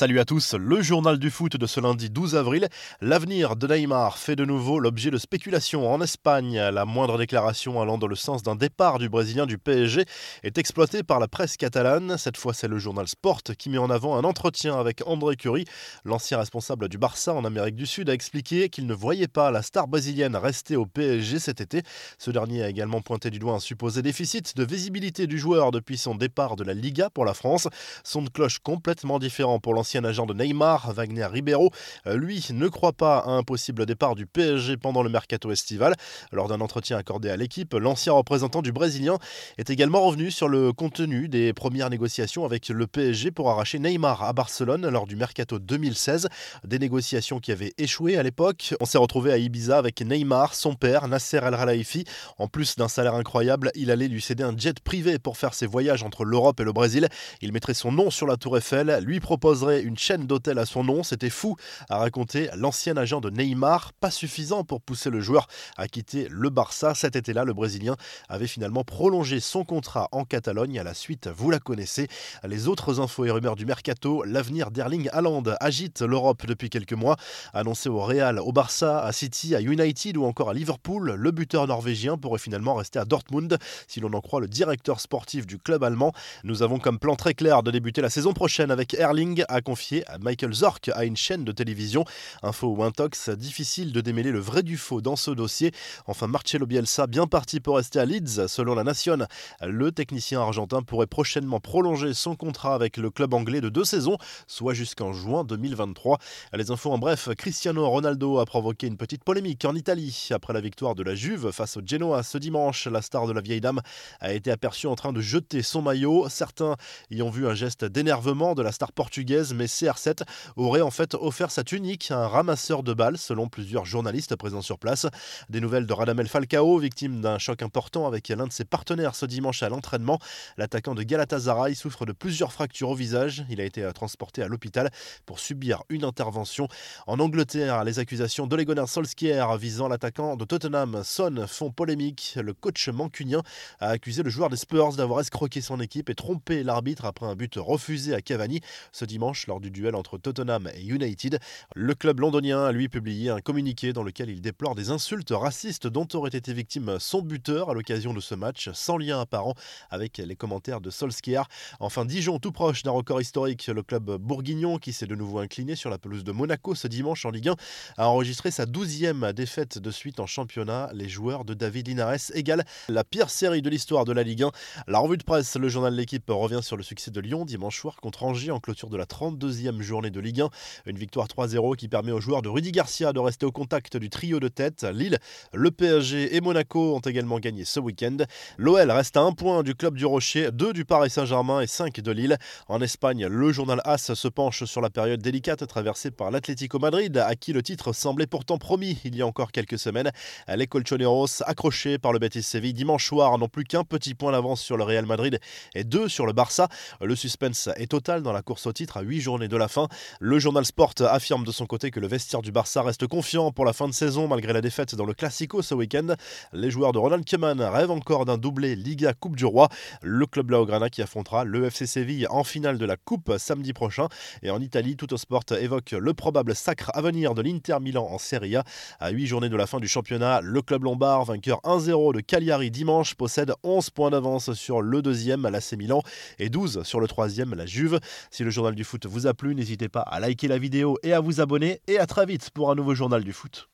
Salut à tous, le journal du foot de ce lundi 12 avril. L'avenir de Neymar fait de nouveau l'objet de spéculations en Espagne. La moindre déclaration allant dans le sens d'un départ du Brésilien du PSG est exploitée par la presse catalane. Cette fois, c'est le journal Sport qui met en avant un entretien avec André Curie. L'ancien responsable du Barça en Amérique du Sud a expliqué qu'il ne voyait pas la star brésilienne rester au PSG cet été. Ce dernier a également pointé du doigt un supposé déficit de visibilité du joueur depuis son départ de la Liga pour la France. Son de cloche complètement différent pour l'ancien agent de Neymar, Wagner Ribeiro, euh, lui ne croit pas à un possible départ du PSG pendant le mercato estival. Lors d'un entretien accordé à l'équipe, l'ancien représentant du Brésilien est également revenu sur le contenu des premières négociations avec le PSG pour arracher Neymar à Barcelone lors du mercato 2016. Des négociations qui avaient échoué à l'époque. On s'est retrouvé à Ibiza avec Neymar, son père, Nasser El Khelaifi. En plus d'un salaire incroyable, il allait lui céder un jet privé pour faire ses voyages entre l'Europe et le Brésil. Il mettrait son nom sur la Tour Eiffel, lui proposerait une chaîne d'hôtels à son nom. C'était fou, a raconté l'ancien agent de Neymar. Pas suffisant pour pousser le joueur à quitter le Barça. Cet été-là, le Brésilien avait finalement prolongé son contrat en Catalogne. À la suite, vous la connaissez. Les autres infos et rumeurs du mercato, l'avenir d'Erling Haaland agite l'Europe depuis quelques mois. Annoncé au Real, au Barça, à City, à United ou encore à Liverpool, le buteur norvégien pourrait finalement rester à Dortmund, si l'on en croit le directeur sportif du club allemand. Nous avons comme plan très clair de débuter la saison prochaine avec Erling à confié à Michael Zork à une chaîne de télévision. Info ou intox, difficile de démêler le vrai du faux dans ce dossier. Enfin, Marcelo Bielsa, bien parti pour rester à Leeds, selon la Nation. Le technicien argentin pourrait prochainement prolonger son contrat avec le club anglais de deux saisons, soit jusqu'en juin 2023. Les infos en bref, Cristiano Ronaldo a provoqué une petite polémique en Italie. Après la victoire de la Juve face au Genoa ce dimanche, la star de la vieille dame a été aperçue en train de jeter son maillot. Certains y ont vu un geste d'énervement de la star portugaise mais CR7 aurait en fait offert sa tunique à un ramasseur de balles, selon plusieurs journalistes présents sur place. Des nouvelles de Radamel Falcao, victime d'un choc important avec l'un de ses partenaires ce dimanche à l'entraînement. L'attaquant de Galatasaray souffre de plusieurs fractures au visage. Il a été euh, transporté à l'hôpital pour subir une intervention. En Angleterre, les accusations d'Ole Solskjaer visant l'attaquant de Tottenham Son font polémique. Le coach mancunien a accusé le joueur des Spurs d'avoir escroqué son équipe et trompé l'arbitre après un but refusé à Cavani ce dimanche lors du duel entre Tottenham et United. Le club londonien a lui publié un communiqué dans lequel il déplore des insultes racistes dont aurait été victime son buteur à l'occasion de ce match, sans lien apparent avec les commentaires de Solskjaer. Enfin, Dijon, tout proche d'un record historique, le club bourguignon, qui s'est de nouveau incliné sur la pelouse de Monaco ce dimanche en Ligue 1, a enregistré sa douzième défaite de suite en championnat. Les joueurs de David Linares égalent la pire série de l'histoire de la Ligue 1. La revue de presse, le journal de l'équipe revient sur le succès de Lyon dimanche soir contre Angers en clôture de la 30 deuxième journée de Ligue 1. Une victoire 3-0 qui permet aux joueurs de Rudy Garcia de rester au contact du trio de tête. Lille, le PSG et Monaco ont également gagné ce week-end. L'OL reste à un point du club du Rocher, deux du Paris Saint-Germain et 5 de Lille. En Espagne, le journal AS se penche sur la période délicate traversée par l'Atlético Madrid, à qui le titre semblait pourtant promis il y a encore quelques semaines. Les Colchoneros, accrochés par le Betis Séville dimanche soir, n'ont plus qu'un petit point d'avance sur le Real Madrid et deux sur le Barça. Le suspense est total dans la course au titre à 8 journées de la fin. Le journal Sport affirme de son côté que le vestiaire du Barça reste confiant pour la fin de saison malgré la défaite dans le Classico ce week-end. Les joueurs de Ronald Koeman rêvent encore d'un doublé Liga Coupe du Roi. Le club Blaugrana qui affrontera le FC Séville en finale de la Coupe samedi prochain. Et en Italie, Tout Sport évoque le probable sacre à venir de l'Inter Milan en Serie A. À 8 journées de la fin du championnat, le club lombard, vainqueur 1-0 de Cagliari dimanche, possède 11 points d'avance sur le deuxième, l'AC Milan, et 12 sur le troisième, la Juve. Si le journal du foot vous a plu, n'hésitez pas à liker la vidéo et à vous abonner. Et à très vite pour un nouveau journal du foot.